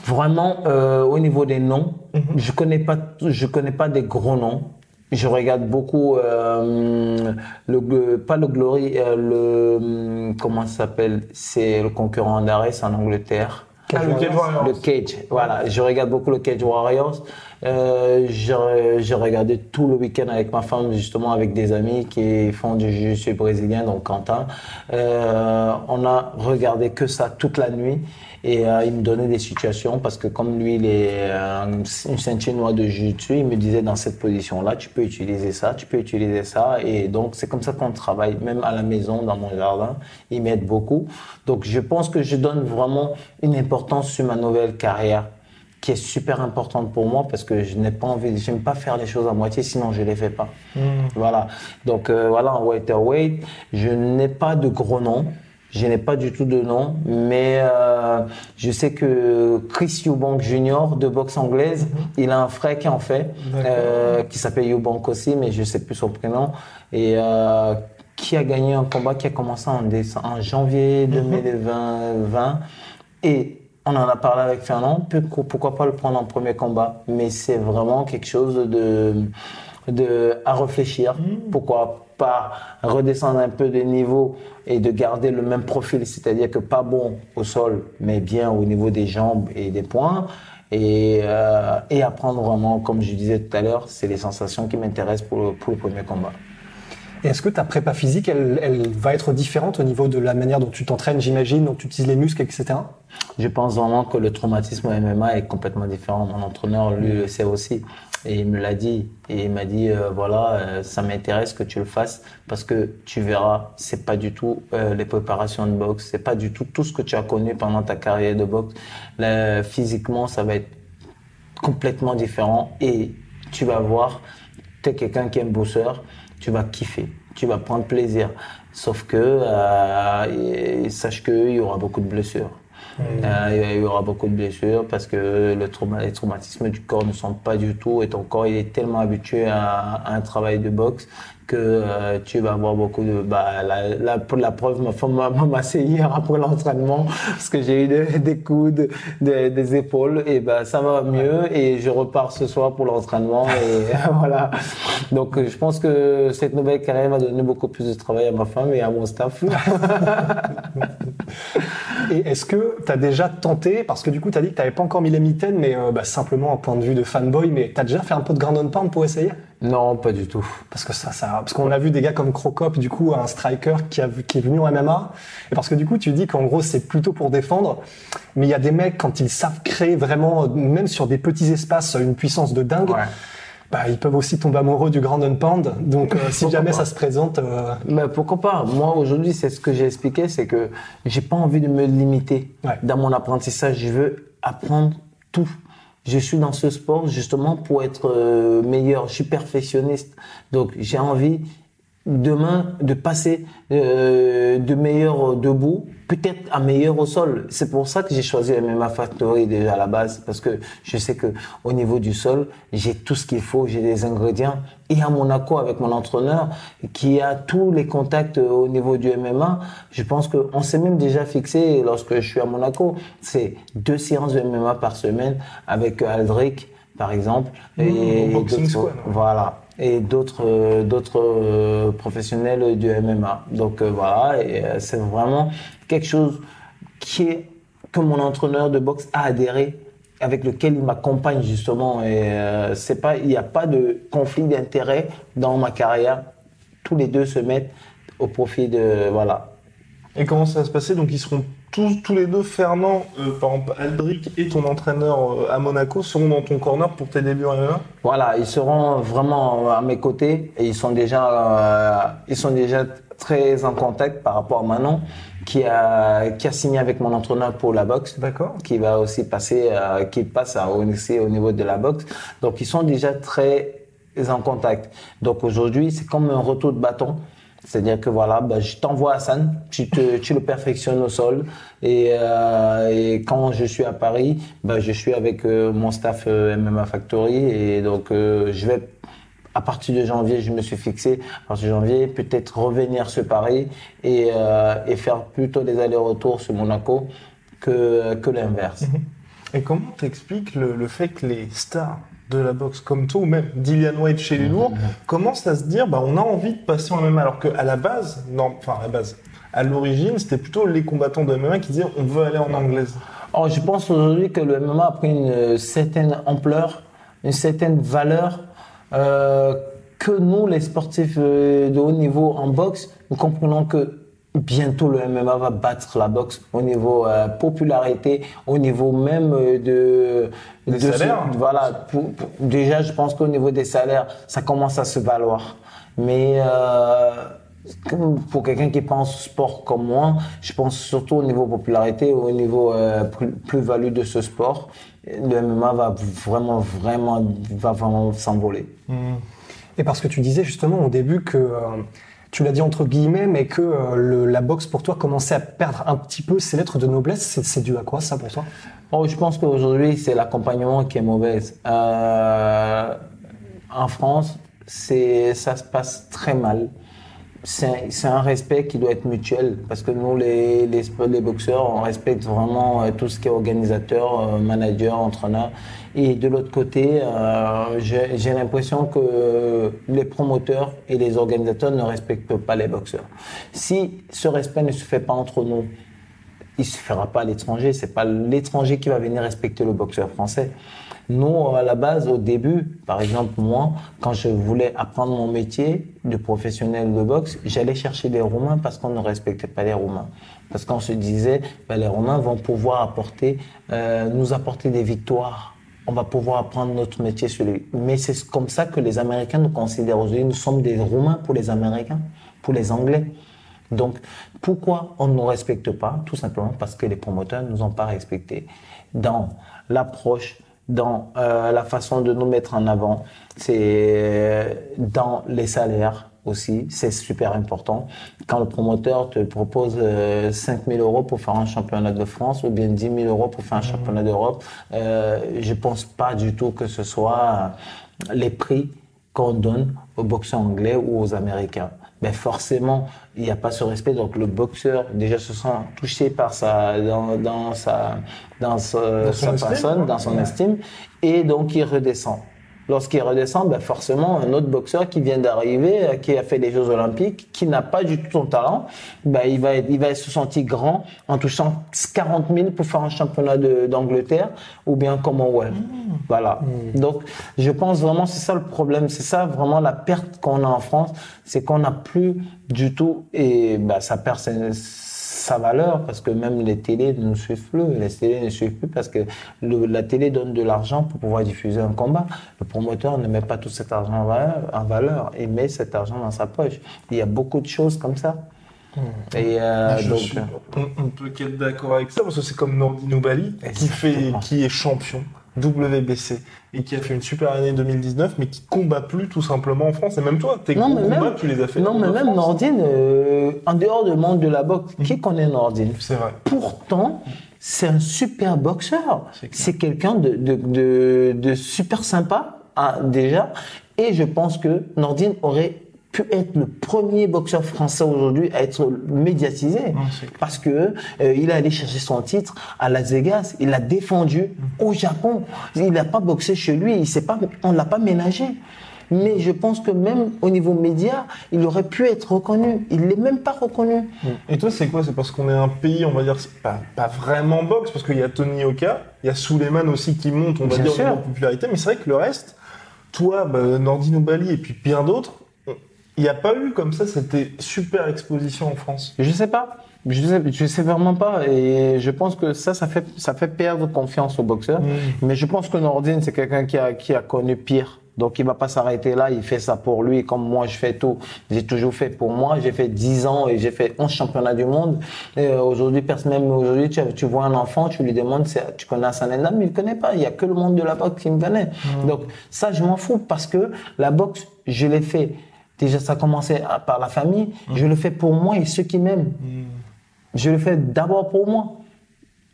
[SPEAKER 2] Vraiment, euh, au niveau des noms,
[SPEAKER 1] Mhm.
[SPEAKER 2] je connais pas, je connais pas des gros noms. Je regarde beaucoup euh, le pas le Glory, euh, le comment ça s'appelle? C'est le concurrent d'Ares en Angleterre.
[SPEAKER 1] Ah, le Cage Warriors.
[SPEAKER 2] Le Cage, voilà. Je regarde beaucoup le Cage Warriors. Euh, je regardais tout le week-end avec ma femme, justement avec des amis qui font du jiu-jitsu brésilien, donc Quentin. Euh, on a regardé que ça toute la nuit et euh, il me donnait des situations parce que comme lui, il est euh, une ceinture noire de jiu-jitsu, il me disait dans cette position-là, tu peux utiliser ça, tu peux utiliser ça. Et donc, c'est comme ça qu'on travaille, même à la maison, dans mon jardin. Il m'aide beaucoup. Donc, je pense que je donne vraiment une importance sur ma nouvelle carrière qui est super importante pour moi parce que je n'ai pas envie, j'aime pas faire les choses à moitié, sinon je les fais pas. Voilà. Donc euh, voilà, en welterweight, je n'ai pas de gros noms. Je n'ai pas du tout de nom, mais euh, je sais que Chris Eubank Jr. de boxe anglaise, il a un frère qui en fait, euh, qui s'appelle Eubank aussi, mais je sais plus son prénom, et euh, qui a gagné un combat qui a commencé en, déce- en janvier 2020. Et on en a parlé avec Fernand, pourquoi pas le prendre en premier combat, mais c'est vraiment quelque chose de, de à réfléchir. Pourquoi pas redescendre un peu de niveau et de garder le même profil, c'est-à-dire que pas bon au sol, mais bien au niveau des jambes et des poings. Et, euh, et apprendre vraiment, comme je disais tout à l'heure, c'est les sensations qui m'intéressent pour le premier combat.
[SPEAKER 3] Est-ce que ta prépa physique, elle, va être différente au niveau de la manière dont tu t'entraînes, j'imagine, dont tu utilises les muscles, etc.
[SPEAKER 2] Je pense vraiment que le traumatisme au MMA est complètement différent. Mon entraîneur, lui, le sait aussi. Et il me l'a dit. Et il m'a dit, euh, voilà, euh, ça m'intéresse que tu le fasses parce que tu verras, c'est pas du tout euh, les préparations de boxe, c'est pas du tout tout ce que tu as connu pendant ta carrière de boxe. Physiquement, ça va être complètement différent et tu vas voir, tu es quelqu'un qui aime tu vas kiffer, tu vas prendre plaisir. Sauf que, euh, sache qu'il y aura beaucoup de blessures. Euh, il y aura beaucoup de blessures parce que le trauma, les traumatismes du corps ne sont pas du tout et ton corps il est tellement habitué à, à un travail de boxe que euh, tu vas avoir beaucoup de bah la, la, pour la preuve ma femme m'a m'a massé hier après l'entraînement parce que j'ai eu des, des coudes des, des épaules et bah ça va mieux et je repars ce soir pour l'entraînement et voilà. Donc euh, je pense que cette nouvelle carrière va donner beaucoup plus de travail à ma femme et à mon staff.
[SPEAKER 3] Et est-ce que tu as déjà tenté, parce que du coup, tu as dit que tu n'avais pas encore mis les mitaines, mais euh, bah, simplement un point de vue de fanboy, mais tu as déjà fait un peu de ground and pound pour essayer?
[SPEAKER 2] Non pas du tout
[SPEAKER 3] Parce que ça, ça, parce qu'on a vu des gars comme Crocop, du coup, un striker qui, a, vu- qui est venu en MMA. Et parce que du coup, tu dis qu'en gros, c'est plutôt pour défendre. Mais il y a des mecs, quand ils savent créer vraiment, même sur des petits espaces, une puissance de dingue,
[SPEAKER 2] Ouais.
[SPEAKER 3] bah, ils peuvent aussi tomber amoureux du ground and pound. Donc, euh, si jamais
[SPEAKER 2] pas
[SPEAKER 3] ça se présente, euh,
[SPEAKER 2] Mais pourquoi pas? Moi aujourd'hui, c'est ce que j'ai expliqué, c'est que j'ai pas envie de me limiter
[SPEAKER 3] Ouais.
[SPEAKER 2] dans mon apprentissage. Je veux apprendre tout. Je suis dans ce sport justement pour être euh, meilleur. Je suis perfectionniste, donc j'ai envie demain de passer euh, de meilleur debout, peut-être à meilleur au sol. C'est pour ça que j'ai choisi MMA Factory déjà à la base, parce que je sais que au niveau du sol, j'ai tout ce qu'il faut, j'ai des ingrédients. Et à Monaco, avec mon entraîneur, qui a tous les contacts euh, au niveau du MMA, je pense qu'on s'est même déjà fixé lorsque je suis à Monaco, c'est deux séances de MMA par semaine avec euh, Aldric, par exemple.
[SPEAKER 1] Mmh,
[SPEAKER 2] d'autres-
[SPEAKER 1] Squad.
[SPEAKER 2] voilà. Et d'autres euh, d'autres professionnels du MMA. Donc voilà, et c'est vraiment quelque chose qui est que mon entraîneur de boxe a adhéré avec lequel il m'accompagne justement et euh, c'est pas il n'y a pas de conflit d'intérêt dans ma carrière. Tous les deux se mettent au profit de voilà.
[SPEAKER 1] Et comment ça va se passer? Donc ils seront tous, tous les deux, Fernand, euh, par exemple, Aldric et ton entraîneur euh, à Monaco seront dans ton corner pour tes débuts en MMA
[SPEAKER 2] Voilà, ils seront vraiment à mes côtés et ils sont déjà, euh, ils sont déjà très en contact par rapport à Manon qui a, qui a signé avec mon entraîneur pour la boxe.
[SPEAKER 1] D'accord.
[SPEAKER 2] Qui va aussi passer, euh, qui passe à ONC au niveau de la boxe. Donc ils sont déjà très en contact. Donc aujourd'hui, c'est comme un retour de bâton. C'est-à-dire que voilà, bah, je t'envoie Hassan, tu, te, tu le perfectionnes au sol. Et, euh, et quand je suis à Paris, bah, je suis avec euh, mon staff euh, MMA Factory. Et donc, euh, je vais, à partir de janvier, je me suis fixé, à partir de janvier, peut-être revenir sur Paris et, euh, et faire plutôt des allers-retours sur Monaco que, que l'inverse.
[SPEAKER 1] Et comment t'expliques le, le fait que les stars de la boxe comme toi, ou même Dillian White chez les lourds, commencent à se dire, bah, on a envie de passer en MMA, alors qu'à la base, non, enfin, à la base, à l'origine, c'était plutôt les combattants de MMA qui disaient, on veut aller en anglaise.
[SPEAKER 2] Oh, je pense aujourd'hui que le MMA a pris une certaine ampleur, une certaine valeur euh, que nous, les sportifs euh, de haut niveau en boxe, nous comprenons que bientôt le MMA va battre la boxe au niveau euh, popularité, au niveau même euh, de,
[SPEAKER 1] Des
[SPEAKER 2] de
[SPEAKER 1] salaires.
[SPEAKER 2] voilà, pour- pour- déjà, je pense qu'au niveau des salaires, ça commence à se valoir. Mais euh, pour quelqu'un qui pense sport comme moi, je pense surtout au niveau popularité, au niveau euh, plus- plus-value de ce sport. Le MMA va vraiment, vraiment, va vraiment s'envoler.
[SPEAKER 3] Et parce que tu disais justement au début que euh, tu l'as dit entre guillemets, mais que euh, la boxe pour toi commençait à perdre un petit peu ses lettres de noblesse. C'est, dû à quoi ça pour toi?
[SPEAKER 2] Oh, je pense qu'aujourd'hui, c'est l'accompagnement qui est mauvaise. Euh, en France, ça se passe très mal. C'est, un respect qui doit être mutuel parce que nous, les boxeurs, on respecte vraiment euh, tout ce qui est organisateur, euh, manager, entraîneur. Et de l'autre côté, euh, j'ai, l'impression que les promoteurs et les organisateurs ne respectent pas les boxeurs. Si ce respect ne se fait pas entre nous, il se fera pas à l'étranger. C'est pas l'étranger qui va venir respecter le boxeur français. Nous, à la base, au début, par exemple, moi, quand je voulais apprendre mon métier de professionnel de boxe, j'allais chercher les Roumains parce qu'on ne respectait pas les Roumains. Parce qu'on se disait, ben, les Roumains vont pouvoir apporter, euh, nous apporter des victoires. On va pouvoir apprendre notre métier sur lui. Mais c'est comme ça que les Américains nous considèrent aujourd'hui. Nous sommes des Roumains pour les Américains, pour les Anglais. Donc, pourquoi on ne nous respecte pas Tout simplement parce que les promoteurs ne nous ont pas respectés dans l'approche, dans euh, la façon de nous mettre en avant, c'est euh, dans les salaires aussi, c'est super important. Quand le promoteur te propose euh, 5 000 euros pour faire un championnat de France ou bien 10 000 euros pour faire un championnat d'Europe, euh, je pense pas du tout que ce soit les prix qu'on donne aux boxeurs anglais ou aux Américains. Ben forcément, il n'y a pas ce respect. Donc le boxeur déjà se sent touché par sa dans, dans sa dans, ce-
[SPEAKER 1] Dans son
[SPEAKER 2] sa
[SPEAKER 1] estime,
[SPEAKER 2] personne, dans son estime, et donc il redescend. Lorsqu'il redescend, ben forcément, un autre boxeur qui vient d'arriver, euh, qui a fait les Jeux Olympiques, qui n'a pas du tout son talent, ben il va, être- il va se sentir grand en touchant 40 000 pour faire un championnat d'Angleterre ou bien Commonwealth. Voilà. Donc, je pense vraiment c'est ça le problème, c'est ça vraiment la perte qu'on a en France, c'est qu'on n'a plus du tout et ben ça perd sa valeur parce que même les télés ne nous suivent plus, les télés ne suivent plus parce que le- la télé donne de l'argent pour pouvoir diffuser un combat. Le promoteur ne met pas tout cet argent en valeur, en valeur, il met cet argent dans sa poche. Il y a beaucoup de choses comme ça. Et euh, donc,
[SPEAKER 1] suis- on, on peut qu'être d'accord avec ça parce que c'est comme Nordino Bali qui fait, qui est champion WBC et qui a fait une super année 2019 mais qui combat plus tout simplement en France et même toi tes
[SPEAKER 2] Non,
[SPEAKER 1] combats
[SPEAKER 2] même-
[SPEAKER 1] tu les as fait
[SPEAKER 2] non, mais même. Nordine, euh, en dehors du monde de la boxe,
[SPEAKER 1] Mhm.
[SPEAKER 2] qui connaît Nordine?
[SPEAKER 1] C'est vrai
[SPEAKER 2] Pourtant, c'est un super boxeur.
[SPEAKER 1] C'est
[SPEAKER 2] quelqu'un de, de, de, de super sympa, hein, déjà. Et je pense que Nordine aurait pu être le premier boxeur français aujourd'hui à être médiatisé. Parce que euh, il est allé chercher son titre à Las Vegas, il l'a défendu au Japon. Il n'a pas boxé chez lui, il s'est pas, on l'a pas ménagé. Mais je pense que même au niveau média, il aurait pu être reconnu. Il l'est même pas reconnu.
[SPEAKER 1] et toi c'est quoi? C'est parce qu'on est un pays on va dire pas, pas vraiment boxe parce qu'il y a Tony Oka il y a Suleiman aussi qui monte on va
[SPEAKER 2] Bien
[SPEAKER 1] dire niveau popularité mais c'est vrai que le reste toi bah, Nordino Bali et puis bien d'autres Il n'y a pas eu comme ça, c'était super exposition en France.
[SPEAKER 2] Je sais pas. Je sais, je sais vraiment pas. Et je pense que ça, ça fait, ça fait perdre confiance au boxeur.
[SPEAKER 1] Mm.
[SPEAKER 2] Mais je pense que Nordine, c'est quelqu'un qui a, qui a connu pire. Donc, il va pas s'arrêter là. Il fait ça pour lui. Comme moi, je fais tout. J'ai toujours fait pour moi. J'ai fait 10 ans et j'ai fait 11 championnats du monde. Et euh, aujourd'hui, personne, même aujourd'hui, tu, tu vois un enfant, tu lui demandes, tu connais Hassan Endam, mais il connaît pas. Il y a que le monde de la boxe qui me connaît. Donc, ça, je m'en fous parce que la boxe, je l'ai fait. Déjà, ça a commencé à- par la famille. Je le fais pour moi et ceux qui m'aiment. Je le fais d'abord pour moi.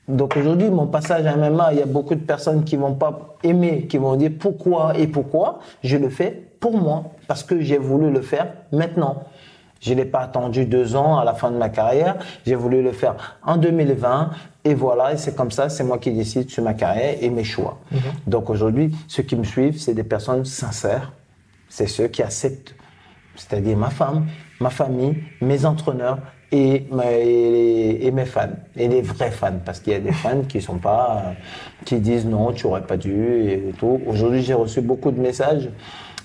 [SPEAKER 2] Donc aujourd'hui, mon passage à MMA, il y a beaucoup de personnes qui vont pas aimer, qui vont dire pourquoi et pourquoi. Je le fais pour moi, parce que j'ai voulu le faire maintenant. Je n'ai pas attendu deux ans à la fin de ma carrière. J'ai voulu le faire en 2020. Et voilà, et c'est comme ça, c'est moi qui décide sur ma carrière et mes choix. Donc aujourd'hui, ceux qui me suivent, c'est des personnes sincères. C'est ceux qui acceptent c'est-à-dire ma femme, ma famille, mes entraîneurs et, ma- et, et mes fans, et les vrais fans, parce qu'il y a des fans qui sont pas, euh, qui disent non, tu aurais pas dû et tout. Aujourd'hui, j'ai reçu beaucoup de messages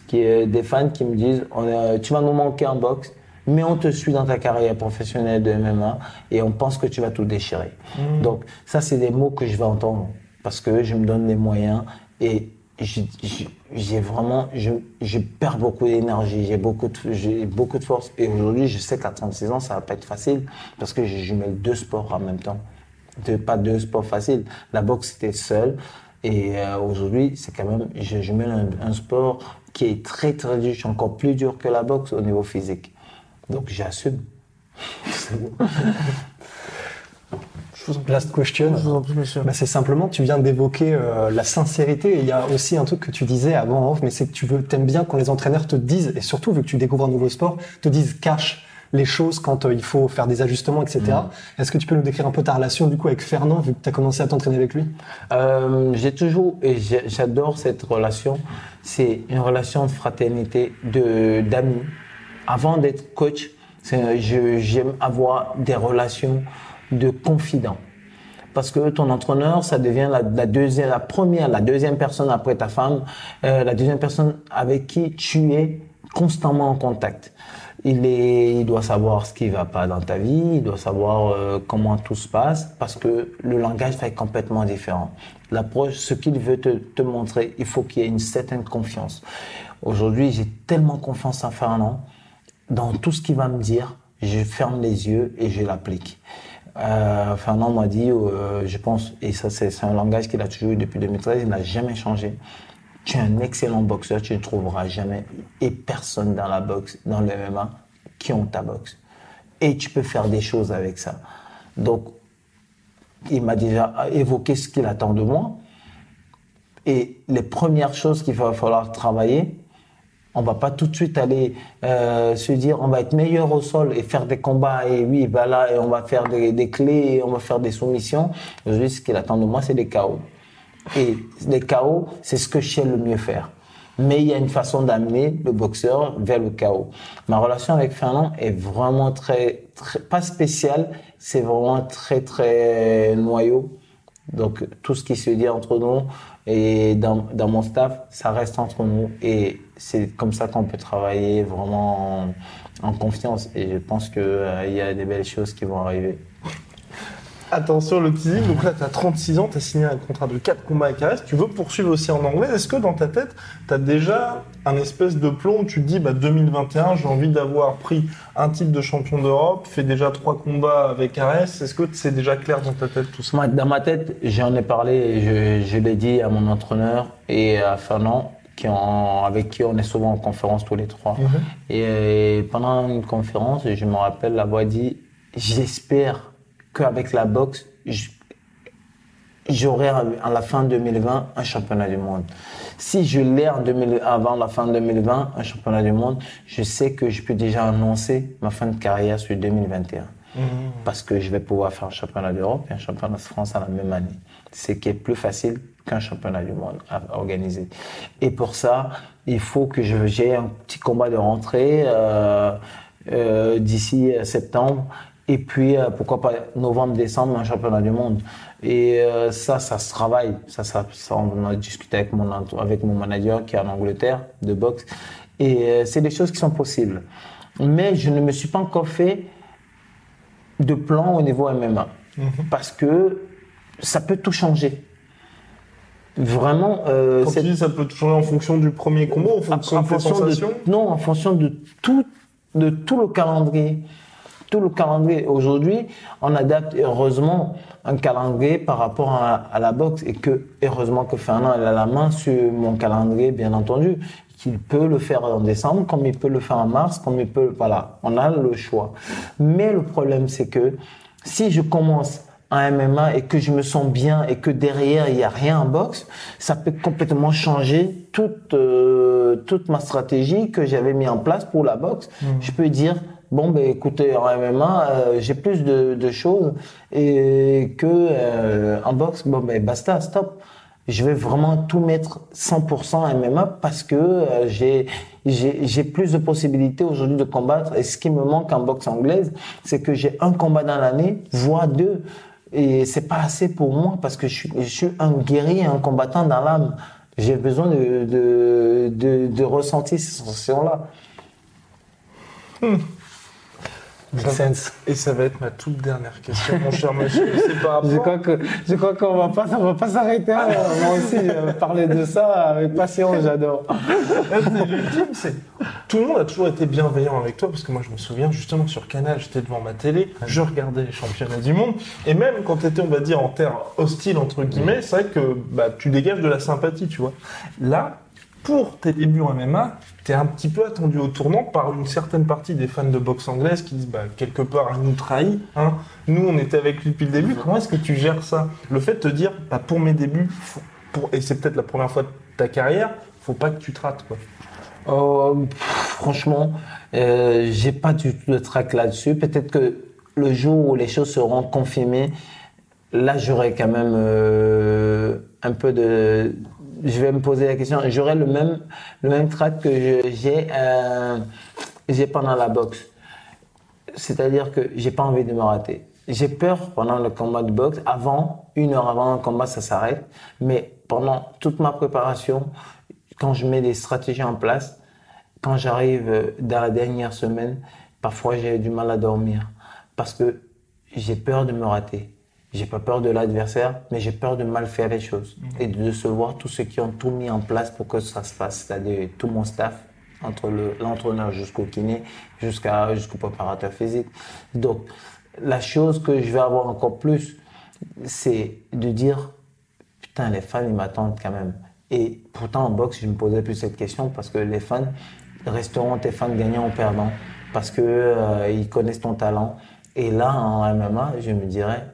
[SPEAKER 2] qui euh, des fans qui me disent, on a- tu vas nous manquer en boxe, mais on te suit dans ta carrière professionnelle de MMA et on pense que tu vas tout déchirer. Donc ça, c'est des mots que je vais entendre parce que je me donne les moyens et j'ai- j'ai j'ai vraiment, je, je perds beaucoup d'énergie, j'ai beaucoup, de- beaucoup de force. Et aujourd'hui, je sais qu'à 36 ans, ça va pas être facile parce que je, je mets deux sports en même temps. Pas deux sports faciles. La boxe, c'était seul. Et euh, aujourd'hui, c'est quand même, je, je mets un, un sport qui est très, très dur, encore plus dur que la boxe au niveau physique. Donc, j'assume. C'est bon.
[SPEAKER 1] Je vous en prie.
[SPEAKER 3] Last question.
[SPEAKER 1] Je vous en prie, monsieur.
[SPEAKER 3] Bah, c'est simplement, tu viens d'évoquer euh, la sincérité. Et il y a aussi un truc que tu disais avant off, mais c'est que tu veux, t'aimes bien quand les entraîneurs te disent, et surtout vu que tu découvres un nouveau sport, te disent cache les choses quand euh, il faut faire des ajustements, etc. Est-ce que tu peux nous décrire un peu ta relation du coup avec Fernand, vu que tu as commencé à t'entraîner avec lui?
[SPEAKER 2] Euh, j'ai toujours et j'adore cette relation. C'est une relation de fraternité, de d'amis. Avant d'être coach, c'est- je- j'aime avoir des relations de confidents. Parce que ton entraîneur, ça devient la, la deuxième, la première, la deuxième personne après ta femme, euh, la deuxième personne avec qui tu es constamment en contact. Il est, il doit savoir ce qui va pas dans ta vie, il doit savoir euh, comment tout se passe, parce que le langage va être complètement différent. L'approche, ce qu'il veut te, te montrer, il faut qu'il y ait une certaine confiance. Aujourd'hui, j'ai tellement confiance en Fernand, dans tout ce qu'il va me dire, je ferme les yeux et je l'applique. Euh, Fernand m'a dit, euh, je pense, et ça c'est un langage qu'il a toujours eu depuis 2013, il n'a jamais changé. Tu es un excellent boxeur, tu ne trouveras jamais et personne dans la boxe, dans le MMA, qui ont ta boxe. Et tu peux faire des choses avec ça. Donc, il m'a déjà évoqué ce qu'il attend de moi. Et les premières choses qu'il va falloir travailler, on va pas tout de suite aller euh, se dire on va être meilleur au sol et faire des combats et oui bah là et on va faire des, des clés et on va faire des soumissions. Aujourd'hui, ce qu'il attend de moi, c'est des KO. Et les KO, c'est ce que je sais le mieux faire. Mais il y a une façon d'amener le boxeur vers le KO. Ma relation avec Fernand est vraiment très, très pas spéciale, c'est vraiment très très noyau. Donc tout ce qui se dit entre nous et dans, dans mon staff, ça reste entre nous et c'est comme ça qu'on peut travailler vraiment en, confiance et je pense que euh, y a des belles choses qui vont arriver.
[SPEAKER 1] Attention le teasing, donc là tu as 36 ans, tu as signé un contrat de 4 combats avec AS, tu veux poursuivre aussi en anglais, est-ce que dans ta tête tu as déjà un espèce de plomb, où tu te dis bah 2021 j'ai envie d'avoir pris un titre de champion d'Europe, fait déjà 3 combats avec AS, est-ce que c'est déjà clair dans ta tête tout ça?
[SPEAKER 2] Dans ma tête, j'en ai parlé, je, je l'ai dit à mon entraîneur et à Fernand, qui en- avec qui on est souvent en conférence tous les trois. Et, euh, pendant une conférence, je me rappelle l'avoir dit, j'espère qu'avec la boxe, j'aurai à la fin 2020 un championnat du monde. Si je l'ai en 2000 avant la fin 2020, un championnat du monde, je sais que je peux déjà annoncer ma fin de carrière sur 2021. Parce que je vais pouvoir faire un championnat d'Europe et un championnat de France à la même année. Ce qui est plus facile qu'un championnat du monde à organiser. Et pour ça, il faut que j'ai un petit combat de rentrée euh, euh, d'ici septembre. Et puis, euh, pourquoi pas novembre, décembre, un championnat du monde. Et euh, ça, ça se travaille. Ça, ça, ça, on a discuté avec mon, avec mon manager qui est en Angleterre de boxe. Et euh, c'est des choses qui sont possibles. Mais je ne me suis pas encore fait de plan au niveau MMA. Parce que ça peut tout changer. Vraiment, euh,
[SPEAKER 1] Quand tu dis ça peut changer en fonction du premier combat, en fonction
[SPEAKER 2] en
[SPEAKER 1] de
[SPEAKER 2] fonction
[SPEAKER 1] sensations
[SPEAKER 2] de, non, en fonction de tout, de tout le calendrier. Tout le calendrier. Aujourd'hui, on adapte heureusement un calendrier par rapport à, à la boxe et que heureusement que Fernand il a la main sur mon calendrier, bien entendu, qu'il peut le faire en décembre, comme il peut le faire en mars, comme il peut, voilà, on a le choix. Mais le problème, c'est que si je commence en MMA et que je me sens bien et que derrière il n'y a rien en boxe, ça peut complètement changer toute euh, toute ma stratégie que j'avais mis en place pour la boxe. Je peux dire bon ben écoutez en MMA euh, j'ai plus de, de choses et que euh, en boxe bon ben basta stop. Je vais vraiment tout mettre 100% en MMA parce que euh, j'ai j'ai plus de possibilités aujourd'hui de combattre et ce qui me manque en boxe anglaise c'est que j'ai un combat dans l'année voire deux et c'est pas assez pour moi parce que je suis, je suis un guerrier, un combattant dans l'âme. J'ai besoin de, de, de, de ressentir ces sensations-là.
[SPEAKER 3] Make sense.
[SPEAKER 1] Et ça va être ma toute dernière question, mon cher monsieur.
[SPEAKER 2] Je crois que je crois qu'on va pas on va pas s'arrêter. là. Moi aussi, vais parler de ça avec passion. J'adore.
[SPEAKER 1] C'est tout le monde a toujours été bienveillant avec toi parce que moi je me souviens justement sur Canal, j'étais devant ma télé, je regardais les championnats du monde et même quand tu étais on va dire en terre hostile entre guillemets, c'est vrai que bah, tu dégages de la sympathie, tu vois. Là, pour tes débuts en MMA, un petit peu attendu au tournant par une certaine partie des fans de boxe anglaise qui disent bah quelque part il nous trahit. Hein. Nous on était avec lui depuis le début. Comment est-ce que tu gères ça? Le fait de te dire bah pour mes débuts, pour, et c'est peut-être la première fois de ta carrière, faut pas que tu te rates quoi.
[SPEAKER 2] Pff, franchement, euh, j'ai pas du tout de trac là-dessus. Peut-être que le jour où les choses seront confirmées, là, j'aurai quand même euh, un peu de. Je vais me poser la question. J'aurai le même le même que euh, j'ai pendant la boxe. C'est-à-dire que j'ai pas envie de me rater. J'ai peur pendant le combat de boxe. Avant, une heure avant le combat, ça s'arrête. Mais pendant toute ma préparation, quand je mets des stratégies en place, quand j'arrive dans la dernière semaine, parfois j'ai du mal à dormir parce que j'ai peur de me rater. J'ai pas peur de l'adversaire, mais j'ai peur de mal faire les choses et de décevoir tous ceux qui ont tout mis en place pour que ça se fasse, c'est-à-dire tout mon staff, entre le- l'entraîneur jusqu'au kiné, jusqu'à jusqu'au préparateur physique. Donc, la chose que je vais avoir encore plus, c'est de dire putain, les fans, ils m'attendent quand même. Et pourtant, en boxe, je me posais plus cette question parce que les fans resteront tes fans gagnants ou perdants parce que euh, ils connaissent ton talent. Et là, en MMA, je me dirais,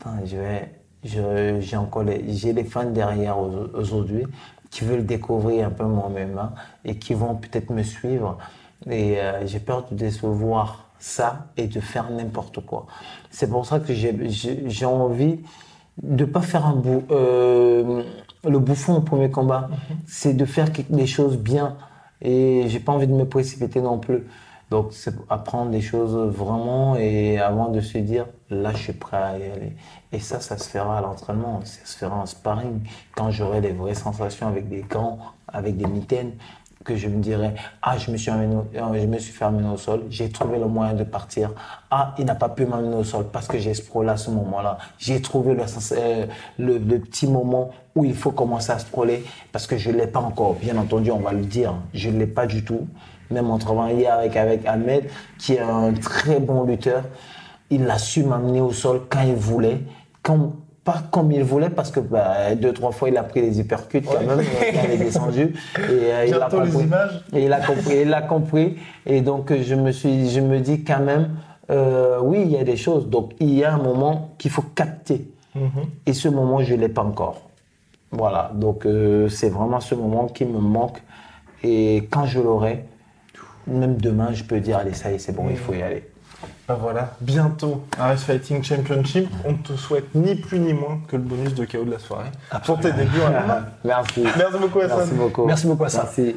[SPEAKER 2] putain, je vais, j'ai encore les, j'ai les fans derrière au- aujourd'hui qui veulent découvrir un peu mon MMA et qui vont peut-être me suivre. Et euh, j'ai peur de décevoir ça et de faire n'importe quoi. C'est pour ça que j'ai, envie de pas faire un bou euh, le bouffon au premier combat. C'est de faire des choses bien. Et j'ai pas envie de me précipiter non plus. Donc, c'est apprendre des choses vraiment et avant de se dire, là, je suis prêt à y aller. Et ça, ça se fera à l'entraînement, ça se fera en sparring, quand j'aurai les vraies sensations avec des gants, avec des mitaines, que je me dirais, ah, je me suis, amené euh, je me suis fait au sol, j'ai trouvé le moyen de partir. Ah, il n'a pas pu m'amener au sol parce que j'ai scrollé à ce moment-là. J'ai trouvé euh, le, le petit moment où il faut commencer à scroller parce que je l'ai pas encore. Bien entendu, on va le dire, je l'ai pas du tout. Même en travaillant hier avec, avec Ahmed, qui est un très bon lutteur, il a su m'amener au sol quand il voulait, quand, pas comme il voulait, parce que bah, deux, trois fois, il a pris les hypercutes quand même, quand il est descendu. Et, euh, il a compris. Et il a compris, il a compris. Et donc, je me suis, je me dis quand même, euh, oui, il y a des choses. Donc, il y a un moment qu'il faut capter. Et ce moment, je l'ai pas encore. Voilà. Donc, euh, c'est vraiment ce moment qui me manque. Et quand je l'aurai, même demain, je peux dire, allez, ça y est, c'est bon, il faut y aller.
[SPEAKER 1] Bah voilà, bientôt RS Fighting Championship. On te souhaite ni plus ni moins que le bonus de KO de la soirée. Pour tes débuts en.
[SPEAKER 2] Merci.
[SPEAKER 1] Merci beaucoup, Hassan.
[SPEAKER 2] Merci beaucoup.
[SPEAKER 3] Merci beaucoup, Hassan.
[SPEAKER 2] Merci.